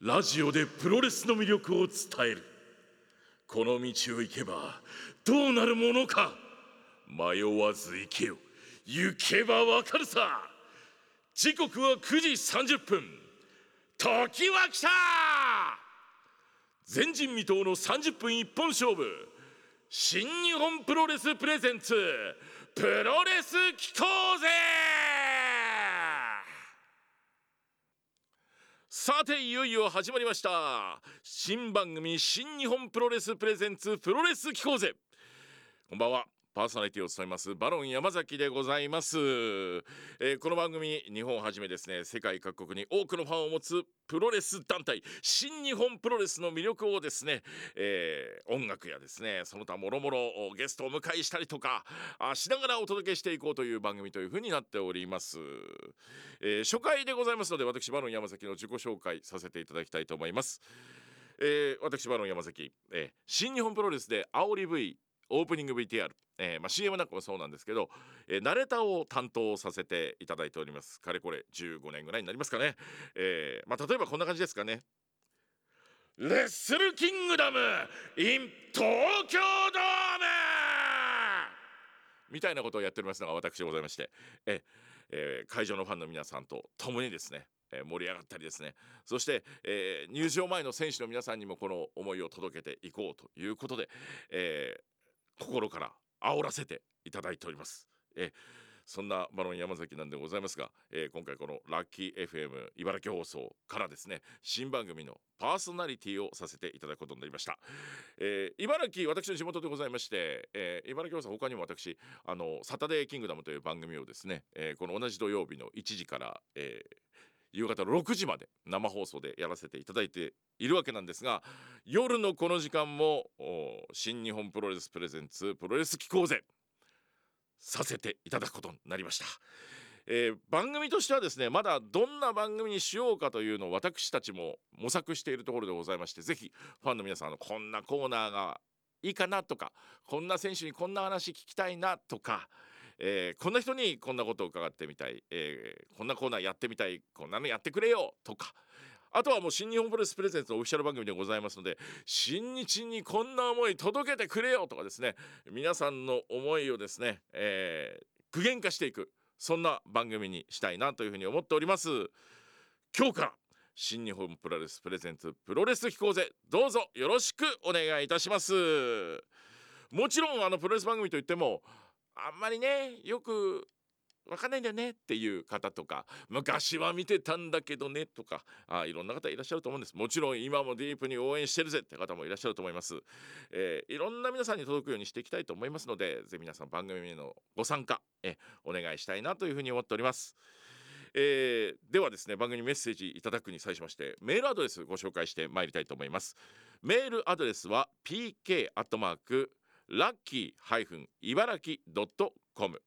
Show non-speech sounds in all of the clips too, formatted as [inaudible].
ラジオでプロレスの魅力を伝える。この道を行けばどうなるものか。迷わず行けよ。行けばわかるさ。時刻は9時30分。時は来た。前人未到の30分一本勝負。新日本プロレスプレゼンツプロレス機構ぜ。さていよいよ始まりました。新番組新日本プロレスプレゼンツプロレス機構ぜ。こんばんは。パーソナリティを務めますバロン山崎でございます、えー、この番組日本をはじめですね世界各国に多くのファンを持つプロレス団体新日本プロレスの魅力をですね、えー、音楽やですねその他もろもろゲストを迎えしたりとかあしながらお届けしていこうという番組というふうになっております、えー、初回でございますので私バロン山崎の自己紹介させていただきたいと思います。えー、私バロン山崎、えー、新日本プロレスで煽り V オープニング VTR えー、まあ、CM なんかもそうなんですけど、えー、ナレーターを担当させていただいております。かれこれ15年ぐらいになりますかね、えー、まあ、例えばこんな感じですかね。レッスルキングダム in 東京ドーム！みたいなことをやっておりますのが私でございまして。え、えー、会場のファンの皆さんと共にですね。え盛り上がったりですね。そして、えー、入場前の選手の皆さんにもこの思いを届けていこうということで、えー、心から煽らせていただいております。えそんなバロン山崎なんでございますが、えー、今回このラッキー FM 茨城放送からですね新番組のパーソナリティをさせていただくことになりました、えー、茨城私の地元でございまして、えー、茨城放送他にも私あのサタデーキングダムという番組をですね、え、この同じ土曜日の1時から、えー、夕方6時まで生放送でやらせていただいているわけなんですが夜のこの時間も新日本プロレスプレゼンツプロレス機構ぜさせていただくことになりました、えー、番組としてはですねまだどんな番組にしようかというのを私たちも模索しているところでございまして是非ファンの皆さんのこんなコーナーがいいかなとかこんな選手にこんな話聞きたいなとかえー、こんな人にこんなことを伺ってみたい、えー、こんなコーナーやってみたい。こんなのやってくれよ。とか。あとはもう新日本プロレスプレゼンツのオフィシャル番組でございますので新日にこんな思い届けてくれよ。とかですね。皆さんの思いをですね、えー、具現化していく。そんな番組にしたいなというふうに思っております。今日から新日本プロレスプレゼンツプロレス機構ぜどうぞよろしくお願いいたします。もちろんあのプロレス番組といってもあんまりねよくわかんないんだよねっていう方とか昔は見てたんだけどねとかあいろんな方いらっしゃると思うんです。もちろん今もディープに応援してるぜって方もいらっしゃると思います、えー、いろんな皆さんに届くようにしていきたいと思いますのでぜひ皆さん番組へのご参加えお願いしたいなというふうに思っております。えー、ではですね番組メッセージいただくに際しましてメールアドレスご紹介してまいりたいと思います。メールアドレスは pk マークラッキー茨城 .com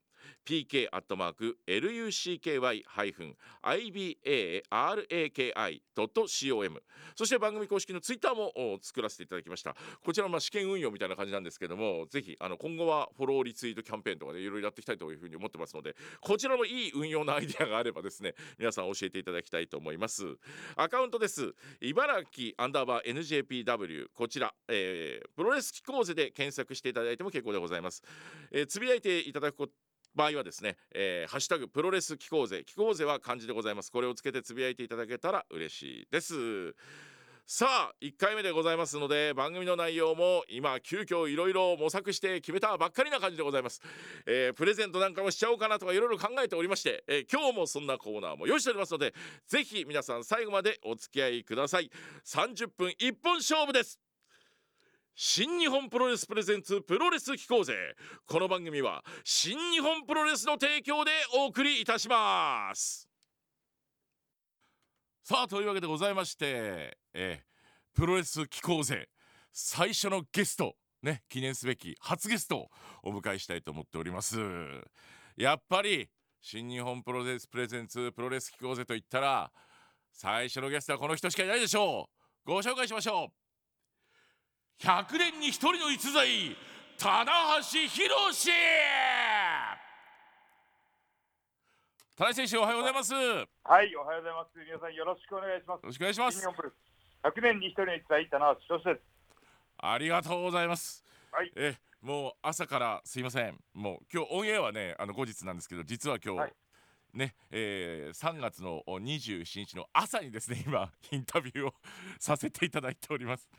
pk-ibarai-ibaraki.com そして番組公式のツイッターも作らせていただきました。こちらの試験運用みたいな感じなんですけどもぜひあの今後はフォローリツイートキャンペーンとかでいろいろやっていきたいというふうに思ってますのでこちらもいい運用のアイデアがあればですね皆さん教えていただきたいと思います。アカウントです。茨城アンダーバー NJPW こちら、えー、プロレス機構図で検索していただいても結構でございます、えー、つぶやいていただくこと場合はですね、えー、ハッシュタグプロレス機構勢機構勢は漢字でございます。これをつけてつぶやいていただけたら嬉しいです。さあ1回目でございますので番組の内容も今急遽いろいろ模索して決めたばっかりな感じでございます、えー、プレゼントなんかもしちゃおうかなとかいろいろ考えておりまして、えー、今日もそんなコーナーも用意しておりますのでぜひ皆さん最後までお付き合いください。30分一本勝負です。新日本プロレスプレゼンツプロレス機構ぜこの番組は新日本プロレスの提供でお送りいたします。さあというわけでございましてえプロレス機構ぜ最初のゲストね記念すべき初ゲストをお迎えしたいと思っております。やっぱり新日本プロレスプレゼンツプロレス機構ぜといったら最初のゲストはこの人しかいないでしょう。ご紹介しましょう。100年に一人の逸材棚橋宏棚橋選手おはようございますはいおはようございます皆さんよろしくお願いしますよろしくお願いします100年に一人に伝えたのは一つです。ありがとうございます。はいえもう朝からすいません。もう今日オンエアはねあの後日なんですけど実は今日、はいね、えー、3月の27日の朝にですね今インタビューをさせていただいております。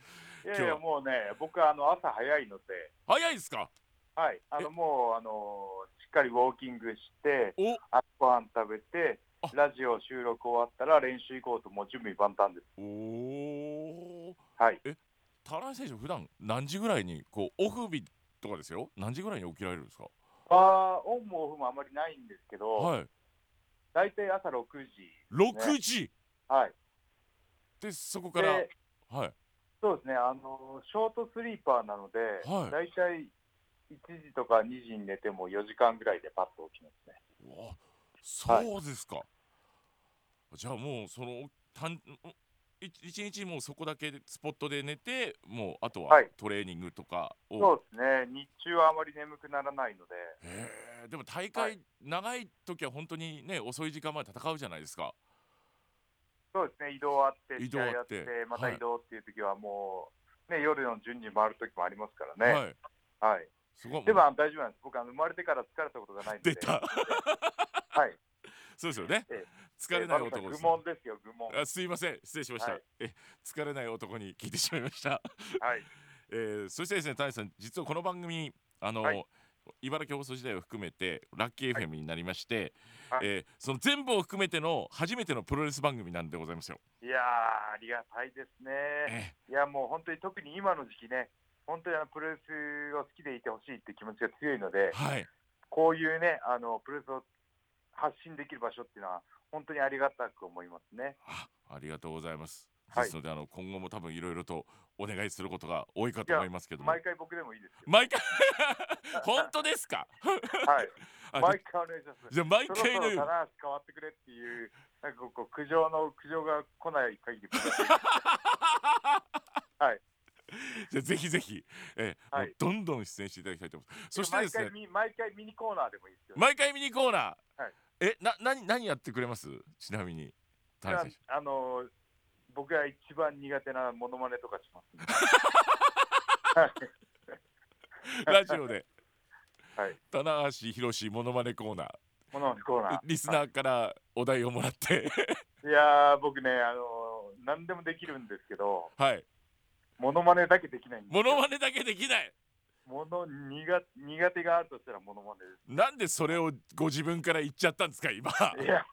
[laughs] いやいやもうね、僕はあの朝早いので、早いですか？はい、あえ？のもうあのしっかりウォーキングして、お？朝ごはん食べてあ、ラジオ収録終わったら練習行こうともう準備万端です。おお。はい。田中選手普段何時ぐらいにこうオフ日とかですよ？何時ぐらいに起きられるんですか？あーオンもオフもあまりないんですけど、はい。大体朝6時。六時、はい。でそこからで、はい。そうですね、あのショートスリーパーなので、はい。大体1時とか2時に寝ても4時間ぐらいでパッと起きますね。そうですか、じゃあもうそのたんい一日もうそこだけスポットで寝てもうあとははい。トレーニングとかを、そうですね、日中はあまり眠くならないので、でも大会、はい長い時は本当にね遅い時間まで戦うじゃないですかそうですね、移動あって、移動あって試合やって、まはいた移動っていう時はもう、ね、夜の順次回る時もありますからね。はいはい。そこはもうでも大丈夫なんです。僕あの生まれてから疲れたことがないんで。出た [laughs] はい。そうですよねえ疲れない男えです愚問ですよ、愚問。あすいません失礼しました、はいえ疲れない男に聞いてしまいましたはい。えーそしてですね、谷さん、実はこの番組、あの、はい茨城放送時代を含めて、ラッキー FM になりまして、はいえーその全部を含めての初めてのプロレス番組なんでございますよ。いやー、ありがたいですね。えいや、もう本当に特に今の時期ね、本当にあのプロレスを好きでいてほしいって気持ちが強いのでー、はい、こういうね、あのプロレスを発信できる場所っていうのは、本当にありがたく思いますね。あありがとうございます。はい。ですので、あの今後も多分いろいろとお願いすることが多いかと思いますけども。毎回僕でもいいですけ毎回。[laughs] 本当ですか？ど、[laughs] はい、あ毎回お願いします。じゃあ毎回のように。変わってくれっていう、なんかこう苦情の苦情が来ない限り僕は、[laughs] はい。じゃあぜひぜひ、えーはい。どんどん出演していただきたいと思います。そしてですね毎回、み毎回ミニコーナーでもいいですよ、毎回ミニコーナー、はい。えな何何やってくれます？ちなみにあの僕が一番苦手なモノマネとかします、ね。[laughs] ラジオではい。棚橋宏モノマネコーナーモノマネコーナー。リスナーからお題をもらって [laughs] いやー、僕ね、あの何でもできるんですけど、はいモノマネだけできないんですモよ。ノマネだけできないもの苦苦手があるとしたらモノマネでなんでそれをご自分から言っちゃったんですか今す。いや、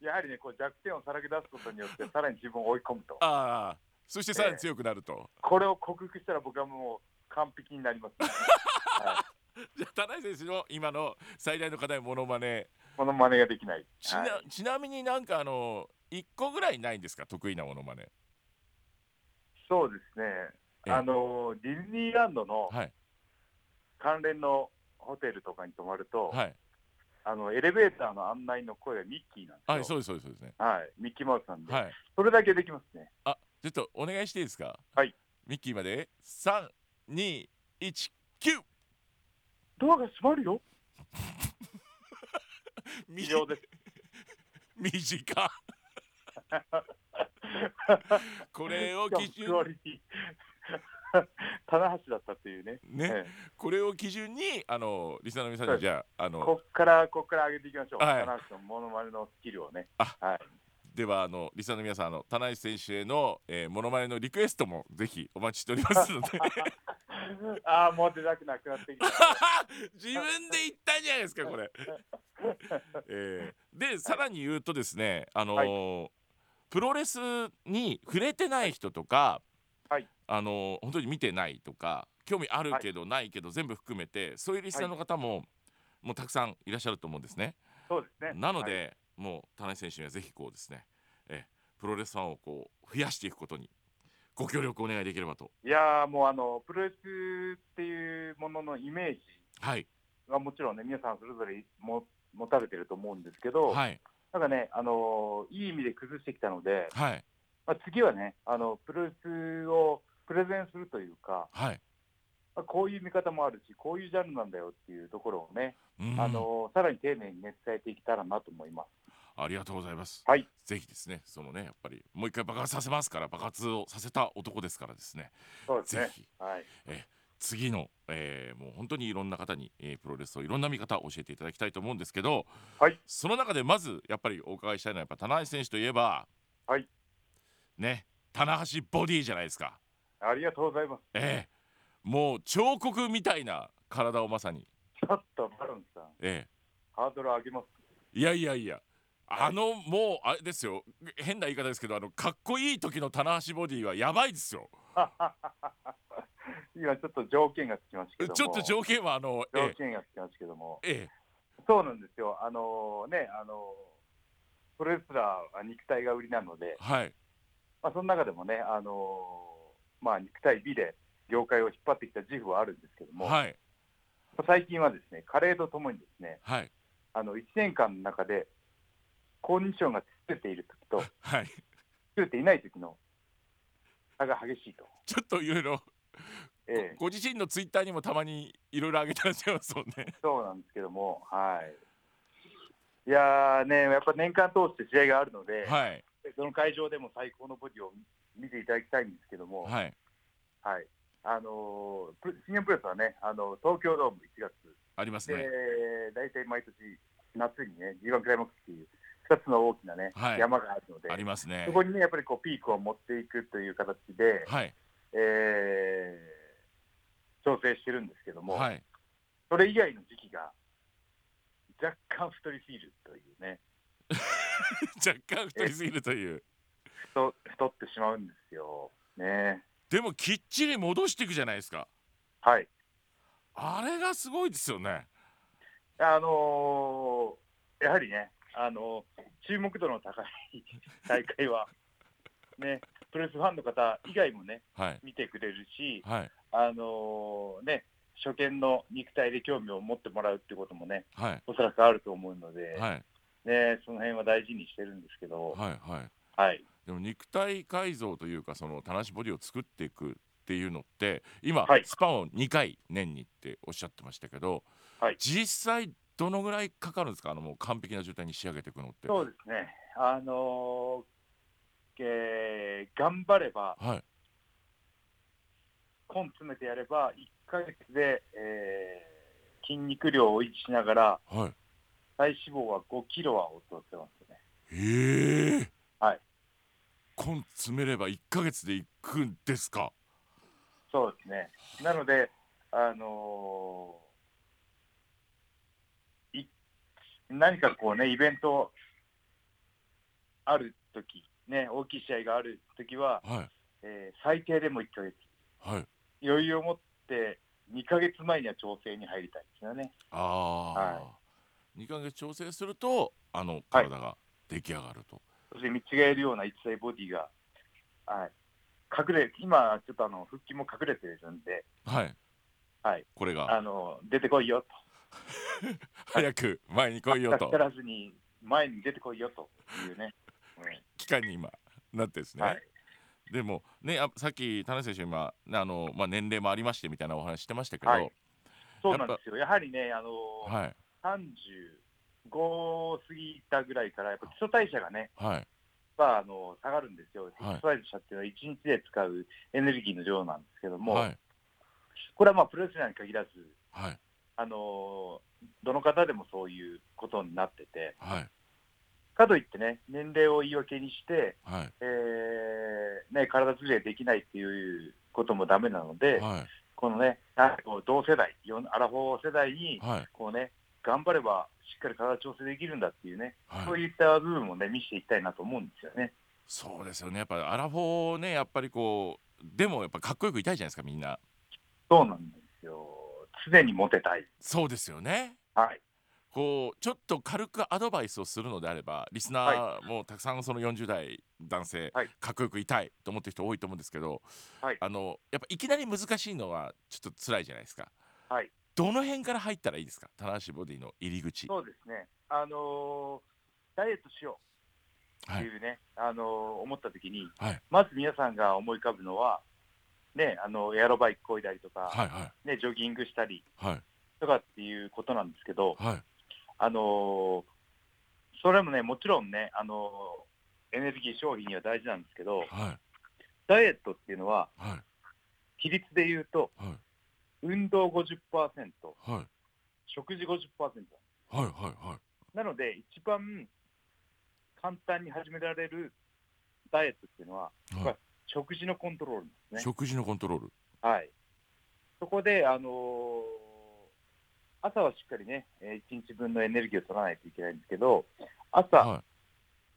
やはりね、こう弱点をさらけ出すことによって、[laughs] さらに自分を追い込むと。ああそしてさらに強くなると、これを克服したら僕はもう完璧になります、ね。[laughs] はい。じゃあ田中選手の今の最大の課題モノマネ。モノマネができない。ちな,、はい。ちなみになんかあの1個ぐらいないんですか？得意なモノマネ。そうですね。ええ。あのディズニーランドのはい。関連のホテルとかに泊まると、はいあのエレベーターの案内の声がミッキーなんですよ。はいそうですそうですそうですね。はい、ミッキーマウスなんで、はい。それだけできますね。あちょっとお願いしていいですか？はい。ミッキーまで。3219ドアが閉まるよ。以以上です。[laughs] 短。[laughs] これを基準 [laughs] 棚橋だったっていうね。ねえこれを基準にあのリスナーの皆さんはいにじゃああのえこっからこっから上げていきましょう。はい棚橋のモノマネのスキルをね。あはい。ではあのリスナーの皆さんあの棚橋選手への、えー、モノマネのリクエストもぜひお待ちしておりますので [laughs] ああ、もう出たくなくなってきた。[laughs] 自分で言ったんじゃないですかこれ、えーでさらに言うとですねあのープロレスに触れてない人とか、はい。あのー本当に見てないとか興味あるけどないけど全部含めてそういうリスナーの方も、もうたくさんいらっしゃると思うんですね。そうですね。なので、はい。もう田中選手にはぜひこうですね、えープロレスファンをこう増やしていくことにご協力お願いできればと。いやーもうあのプロレスっていうもののイメージはい、はもちろんね皆さんそれぞれも持たれてると思うんですけど、はい、なんかねあのいい意味で崩してきたので、はい、まあ、次はねあのプロレスをプレゼンするというか、はい。まあ、こういう見方もあるしこういうジャンルなんだよっていうところをね、うんあのさらに丁寧にね伝えていけたらなと思います。ありがとうございます。はいぜひですね、そのね、やっぱりもう一回爆発させますから、爆発をさせた男ですからですね。そうですねぜひはい次の、えーもう本当にいろんな方に、えープロレスをいろんな見方を教えていただきたいと思うんですけど、はいその中でまずやっぱりお伺いしたいのはやっぱ棚橋選手といえば、はいね棚橋ボディじゃないですか。ありがとうございます。ええ。もう彫刻みたいな体をまさに、ちょっとバロンさん。えハードル上げます。えいやいやいや。あのもうあれですよ。変な言い方ですけどあのかっこいい時の棚橋ボディはやばいですよ。[laughs] 今ちょっと条件がつきましたけども。ちょっと条件はあのえ条件がつきましたけども。ええ。そうなんですよ。あのねあのプロレスラーは肉体が売りなので。え、はいまあ、その中でもねあのまあ肉体美で業界を引っ張ってきた自負はあるんですけども、はい。最近はですね加齢とともにですねはい。あの1年間の中でコンディションが作れている時と [laughs] はい。作れていない時の差が激しいと、ちょっといろいろええ。ご自身のツイッターにもたまにいろいろ上げてらっしゃいますもんね。そうなんですけどもはい。いやーねやっぱ年間通して試合があるので、はいその会場でも最高のボディを見ていただきたいんですけども、はい。はい。あのープ新日本プロレスはね、あの東京ドーム1月。で、ありますね。大体毎年夏にね、G1 クライマックスっていう2つの大きなね、はい。山があるのであ、りますね。そ。こにね、やっぱりこうピークを持っていくという形で、はい。えー調整してるんですけども、はい。それ以外の時期が若干太りすぎるというね、[laughs] [laughs] 若干太りすぎるという。太太ってしまうんですよ。ねでもきっちり戻していくじゃないですか。はいあれがすごいですよね。あのーやはりね、あのー注目度の高い大会は、[laughs] ね、プロレスファンの方以外もね、はい見てくれるし、はいあのーね、初見の肉体で興味を持ってもらうってこともね、はいおそらくあると思うので、はいね、その辺は大事にしてるんですけど、はいはい。はい、でも肉体改造というかその棚橋ボディを作っていくっていうのって今、はい。スパンを2回年にっておっしゃってましたけど、はい。実際どのぐらいかかるんですか？あのもう完璧な状態に仕上げていくのって。そうですね、あのーえー頑張れば、はい。根詰めてやれば、1ヶ月で、えー筋肉量を維持しながら、はい。体脂肪は5キロは落とせますね。ええはい。根詰めれば1ヶ月でいくんですか？そうですね。なので、あのーい何かこうね、イベントあるとき、ね、大きい試合があるときは、はいえー最低でも1ヶ月、はい。余裕を持って2ヶ月前には調整に入りたいですよね。ああ、は2ヶ月調整するとあの体が出来上がると。そして見違えるような一切ボディが、はい、隠れ、今、ちょっとあの腹筋も隠れてるんで、はい。はい、これがあの出てこいよと。[laughs] 早く前に来いよと足らずに前に出てこいよというね。期間に今なってですね。はい、でもねあさっき田中選手今ねあの、まあ、年齢もありましてみたいなお話してましたけど、はいそうなんですよ。やはりね、あのはい35過ぎたぐらいから、やっぱ基礎代謝がね、はい。まあ、あの下がるんですよ。はい。基礎代謝っていうのは1日で使うエネルギーの量なんですけども、はい。これはまあプロレスラーに限らず、はい。あのどの方でもそういうことになってて、はい。かといってね、年齢を言い訳にして、はい。えーね、体作りができないっていうこともダメなので、はい。このね、あこう同世代、アラフォー世代に、はい。こうね、頑張ればしっかり体調整できるんだっていうね、はいそういった部分もね、見せていきたいなと思うんですよね。そうですよねやっぱりアラフォーねやっぱりこうでもやっぱかっこよくいたいじゃないですかみんなそうなんですよ。常にモテたい。そうですよねはい。こうちょっと軽くアドバイスをするのであればリスナーもたくさんその40代男性、はいかっこよくいたいと思ってる人多いと思うんですけど、はいあのやっぱいきなり難しいのはちょっと辛いじゃないですかはい。どの辺から入ったらいいですか？棚橋ボディの入り口。そうですね。あのーダイエットしよう。っていうね、あのー思った時に、はい。まず皆さんが思い浮かぶのは、ね、あのエアロバイクこいだりとか、はいはい。ね、ジョギングしたりはい。とかっていうことなんですけど、はい。あのーそれもね、もちろんね、あのエネルギー消費には大事なんですけど、はい。ダイエットっていうのは、はい。比率で言うと、はい運動50%、はい食事50%。はいはいはいなので、一番簡単に始められるダイエットっていうのは、はいまあ食事のコントロールですね。食事のコントロールはい。そこで、あのー朝はしっかりね、えー、1日分のエネルギーを取らないといけないんですけど、朝、は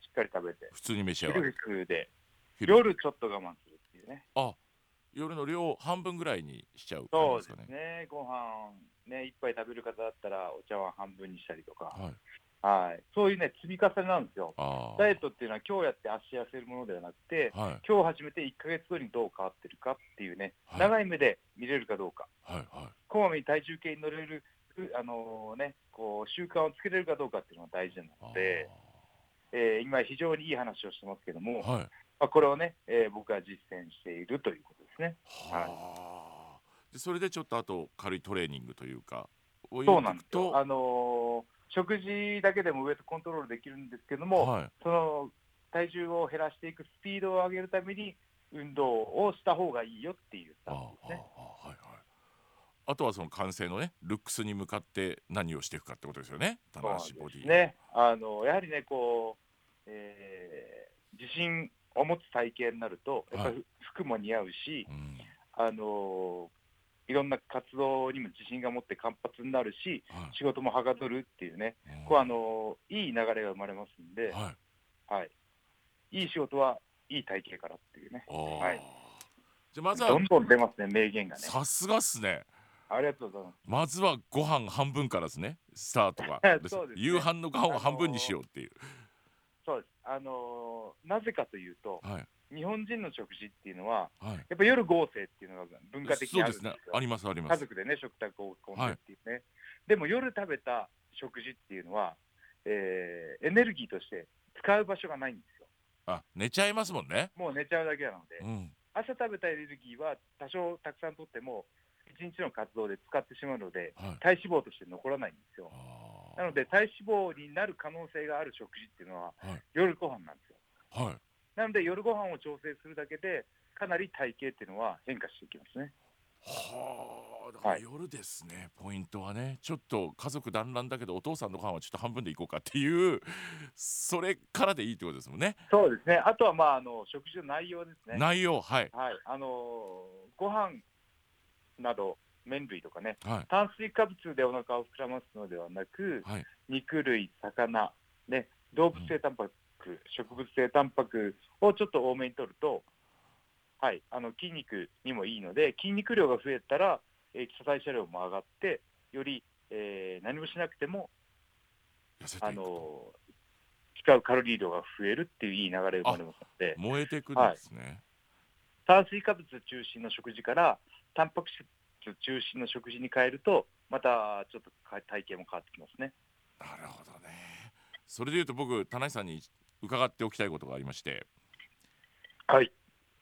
しっかり食べて、い普通に召し上がる昼服で、昼夜ちょっと我慢するっていうね。あ夜の量半分ぐらいにしちゃう感そうでじですかね。すね、ご飯ね、一杯食べる方だったら、お茶碗半分にしたりとか、はい。はい、そういうね、積み重ねなんですよ。あダイエットっていうのは、今日やって足痩せるものではなくて、あはい。今日始めて1ヶ月後にどう変わってるかっていうね、はい。長い目で見れるかどうか、はいはい。こまめに体重計に乗れる、あのね、こう習慣をつけれるかどうかっていうのが大事なので、えー今、非常にいい話をしてますけども、はい。まあ、これをね、えー僕は実践しているということですね。はあ。でそれでちょっとあと軽いトレーニングというかをそうなんですよ。あのー食事だけでもウエイトコントロールできるんですけども、はい。その体重を減らしていくスピードを上げるために、運動をした方がいいよっていうスタあンスですね。ああはいはい。あとはその完成のねルックスに向かって何をしていくかってことですよね。棚橋ボディ。ね、あのやはりね、こう、えー自信を持つ体型になると、やっぱり服も似合うし、うん。あのいろんな活動にも自信が持って活発になるし、はい。仕事もはかどるっていうね、うん。こうあのいい流れが生まれますんで、はい。はい、いい仕事はいい体型からっていうね、はい。じゃあまずはどんどん出ますね、名言がね。さすがっすね。ありがとうございます。まずはご飯半分からですね。スタートが。[laughs] そうですね。夕飯のご飯を半分にしようっていう、そうです。あのなぜかというと、はい。日本人の食事っていうのは、はい。やっぱ夜合成っていうのが文化的にあるんですよ。ね。ありますあります。家族でね、食卓を囲んでっていうね、でも夜食べた食事っていうのは、えーエネルギーとして使う場所がないんですよ。あ寝ちゃいますもんね。もう寝ちゃうだけなので、うん。朝食べたエネルギーは多少たくさんとっても、一日の活動で使ってしまうので、はい体脂肪として残らないんですよ。なので、体脂肪になる可能性がある食事っていうのは、はい夜ご飯なんですよ。はいなので、夜ご飯を調整するだけで、かなり体型っていうのは変化していきますね。はあだからはい夜ですね、ポイントはねちょっと家族団らんだけどお父さんのご飯はちょっと半分でいこうかっていうそれからでいいってことですもんねそうですね。あとは、まあ、あの食事の内容ですね。内容はいはい。あのーご飯など、麺類とかね、はい。炭水化物でお腹を膨らますのではなく、はい。肉類、魚、ね、動物性タンパク、植物性タンパクをちょっと多めに取ると、はい、あの筋肉にもいいので、筋肉量が増えたら、えー基礎代謝量も上がって、より、えー何もしなくても、あのー使うカロリー量が増えるっていういい流れが生まれますので、燃えてくるんですね、炭水化物中心の食事から、タンパク質中心の食事に変えると、またちょっとか体型も変わってきますね。なるほどね。それでいうと僕田中さんに伺っておきたいことがありまして。はい。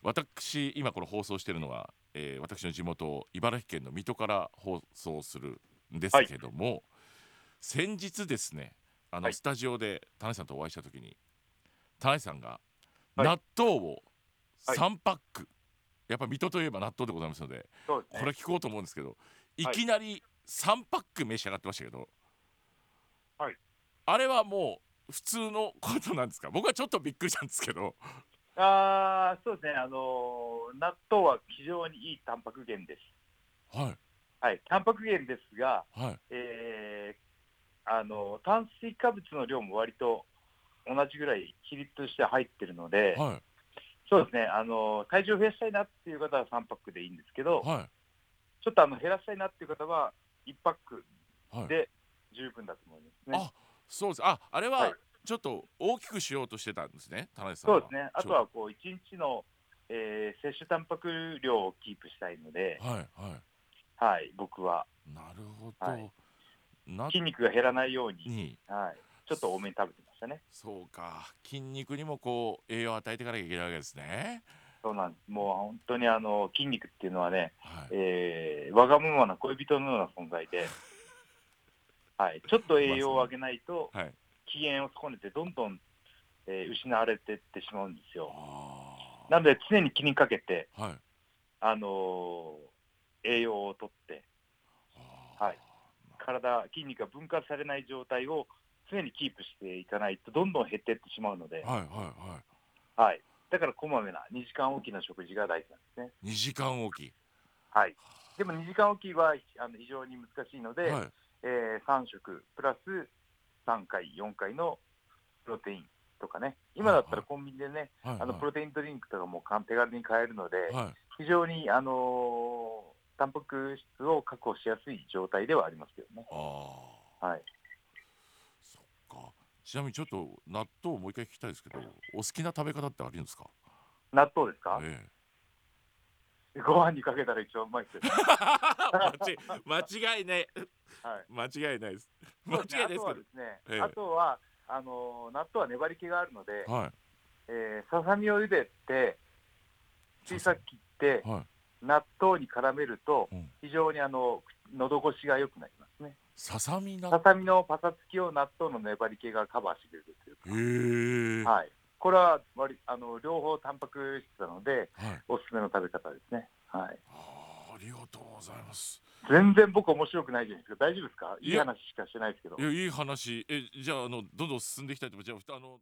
私今この放送しているのは、えー私の地元茨城県の水戸から放送するんですけども、先日ですねあの、はい。スタジオで田中さんとお会いした時に田中さんがはい。納豆をはい3パック、やっぱ水戸といえば納豆でございますのでね。これ聞こうと思うんですけどいはい。きなり3パック召し上がってましたけど、はい。あれはもう普通のことなんですか？僕はちょっとびっくりしたんですけど。あーそうですね、あのー納豆は非常にいいタンパク源です。はい。はい、タンパク源ですが、はい。えーあの炭水化物の量も割と同じぐらい比率として入ってるので、はいそうですね、あの体重を増やしたいなっていう方は3パックでいいんですけど、はい。ちょっとあの減らしたいなっていう方は1パックはい。で十分だと思いますね。あそうです。ああれははい。ちょっと大きくしようとしてたんですね田中さんは。そうですね、あとはこう1日の、えー摂取タンパク量をキープしたいので、はいはい。はい、僕は。なるほど、はい。な筋肉が減らないように、に。はい、ちょっと多めに食べてましたね。そうか。筋肉にもこう栄養を与えていかなきゃいけないわけですね。そうなんです。もう本当にあの筋肉っていうのはね、はい。えーわがままな恋人のような存在で、[laughs] はい、ちょっと栄養をあげないと、はい。機嫌を損ねてどんどん、えー失われていってしまうんですよ。あなので常に気にかけて、ーはい。あのー栄養をとってはい。体筋肉が分割されない状態を常にキープしていかないとどんどん減っていってしまうので、はいはいはい。はい、だからこまめな2時間おきの食事が大事なんですね。2時間おき。はい、でも2時間おきはあの非常に難しいので、はい。え3食プラス3回、4回のプロテインとかね、今だったらコンビニでね、はいあのプロテインドリンクとかも簡手軽に買えるので、はい。非常に、あのータンパク質を確保しやすい状態ではありますけどね。ああはい、ちなみにちょっと納豆をもう一回聞きたいですけどお好きな食べ方ってあるんですか？納豆ですか、えご飯にかけたら一番うまいですよ、え [laughs] 間違間違いない。はい。間違いないです。間違いないですけど。ですね、ええ。あとはあのー納豆は粘り気があるので、はえーささみを茹でて小さく切っていはい。納豆に絡めるとうん。非常にあの喉越しが良くなりささみな。ささみのパサつきを納豆の粘り気がカバーしてくれるというか、はい、これは割あの両方タンパク質なのではい。おすすめの食べ方ですね、はい、あーありがとうございます。全然僕面白くないじゃないですか。大丈夫ですか？いい話しかしてないですけど。いやいい話。えじゃああのどんどん進んでいきたいと思います。じゃああの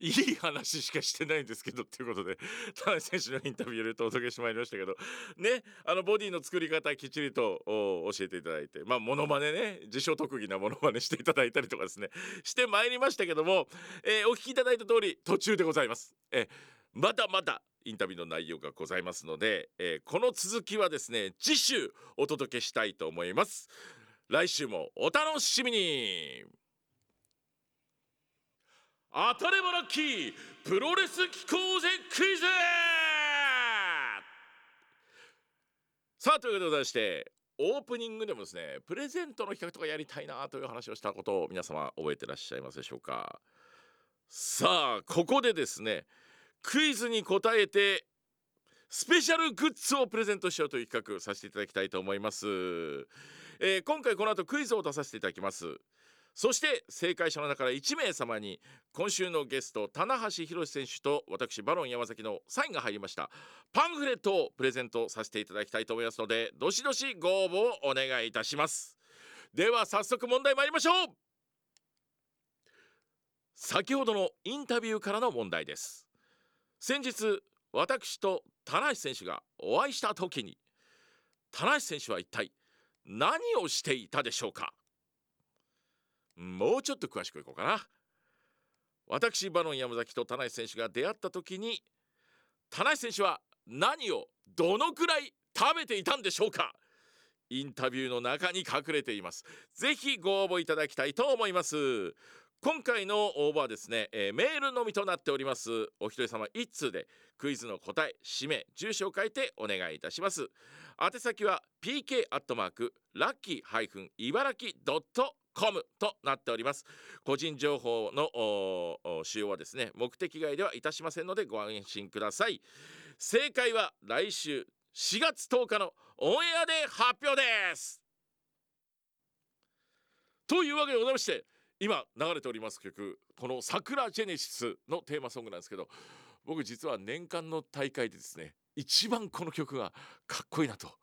いい話しかしてないんですけどっていうことで田中選手のインタビューでお届けしてまいりましたけどねあのボディの作り方きっちりと教えていただいてまあモノマネね自称特技なモノマネしていただいたりとかですねしてまいりましたけども、えーお聞きいただいた通り途中でございます。えーまだまだインタビューの内容がございますので、えーこの続きはですね次週お届けしたいと思います来週もお楽しみに当たればラッキープロレス機構ぜクイズさあということでございましてオープニングでもですねプレゼントの企画とかやりたいなという話をしたことを皆様覚えてらっしゃいますでしょうか？さあここでですねクイズに答えてスペシャルグッズをプレゼントしようという企画させていただきたいと思います、えー今回この後クイズを出させていただきます。そして正解者の中から1名様に今週のゲスト棚橋宏選手と私バロン山崎のサインが入りました。パンフレットをプレゼントさせていただきたいと思いますのでどしどしご応募をお願いいたします。では早速問題参りましょう。先ほどのインタビューからの問題です。先日私と棚橋選手がお会いした時に棚橋選手は一体何をしていたでしょうか？もうちょっと詳しくいこうかな。私バロン山崎と棚橋選手が出会った時に棚橋選手は何をどのくらい食べていたんでしょうか。インタビューの中に隠れています。ぜひご応募いただきたいと思います。今回の応募はですね、えーメールのみとなっております。お一人様一通でクイズの答え氏名住所を書いてお願いいたします。宛先は pk アットマークラッキーハイフン茨城ドットコムとなっております。個人情報の使用はですね目的外ではいたしませんのでご安心ください。正解は来週4月10日のオンエアで発表です。というわけでございまして今流れております曲この「桜ジェネシス」のテーマソングなんですけど僕実は年間の大会でですね一番この曲がかっこいいなと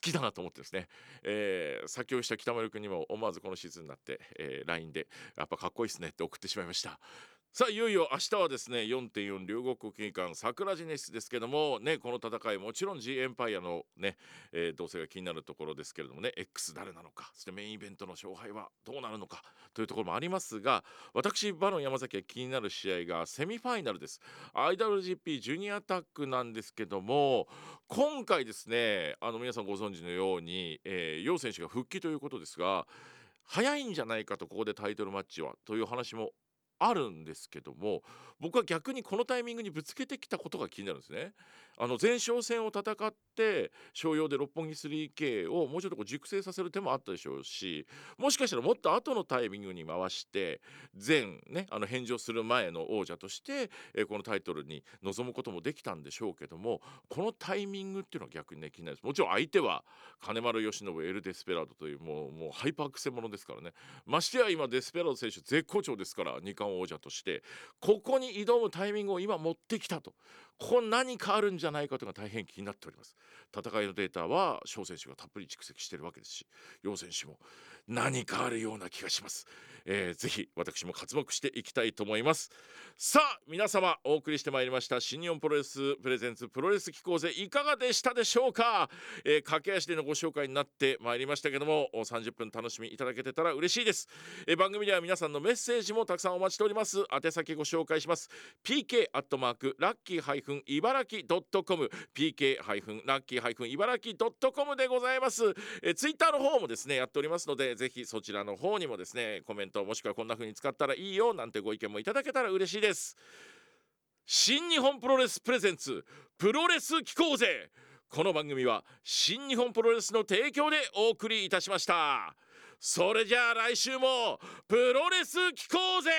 きだなと思ってですね、えー作業した北丸君にも思わずこのシーズンになって、えー LINE で「やっぱかっこいいですね」って送ってしまいました。さあいよいよ明日はですね4.4両国国技館桜ジネシスですけどもねこの戦いもちろん G エンパイアのね、えー動静が気になるところですけれどもね X 誰なのかそしてメインイベントの勝敗はどうなるのかというところもありますが私バロン山崎が気になる試合がセミファイナルです。IWGP ジュニアタックなんですけども今回ですねあの皆さんご存知のように、えー、楊選手が復帰ということですが早いんじゃないかとここでタイトルマッチはという話もあるんですけども僕は逆にこのタイミングにぶつけてきたことが気になるんですね。あの前哨戦を戦って商用で六本木 3K をもうちょっとこう熟成させる手もあったでしょうしもしかしたらもっと後のタイミングに回して前ねあの返上する前の王者として、え、このタイトルに臨むこともできたんでしょうけどもこのタイミングっていうのは逆にね気になりますもちろん相手は金丸義信エル・デスペラードというもうもうハイパークセモノですからねましてや今デスペラード選手絶好調ですから二冠王者としてここに挑むタイミングを今持ってきたと。ここ何かあるんじゃないかというのが大変気になっております。戦いのデータは翔選手がたっぷり蓄積しているわけですし楊選手も何かあるような気がします。えー、ぜひ私も活目していきたいと思います。さあ皆様お送りしてまいりました新日本プロレスプレゼンツプロレス機構勢いかがでしたでしょうか、えー、駆け足でのご紹介になってまいりましたけども30分楽しみいただけてたら嬉しいです、えー、番組では皆さんのメッセージもたくさんお待ちしております。宛先ご紹介します。PK アットマークラッキーフン茨城ドットコム PK ハイフンラッキーハイフン茨城ドットコムでございます、え、ツイッターの方もですねやっておりますのでぜひそちらの方にもですねコメントもしくはこんな風に使ったらいいよなんてご意見もいただけたら嬉しいです。新日本プロレスプレゼンツプロレス機構ぜ。この番組は新日本プロレスの提供でお送りいたしました。それじゃあ来週もプロレス機構ぜ。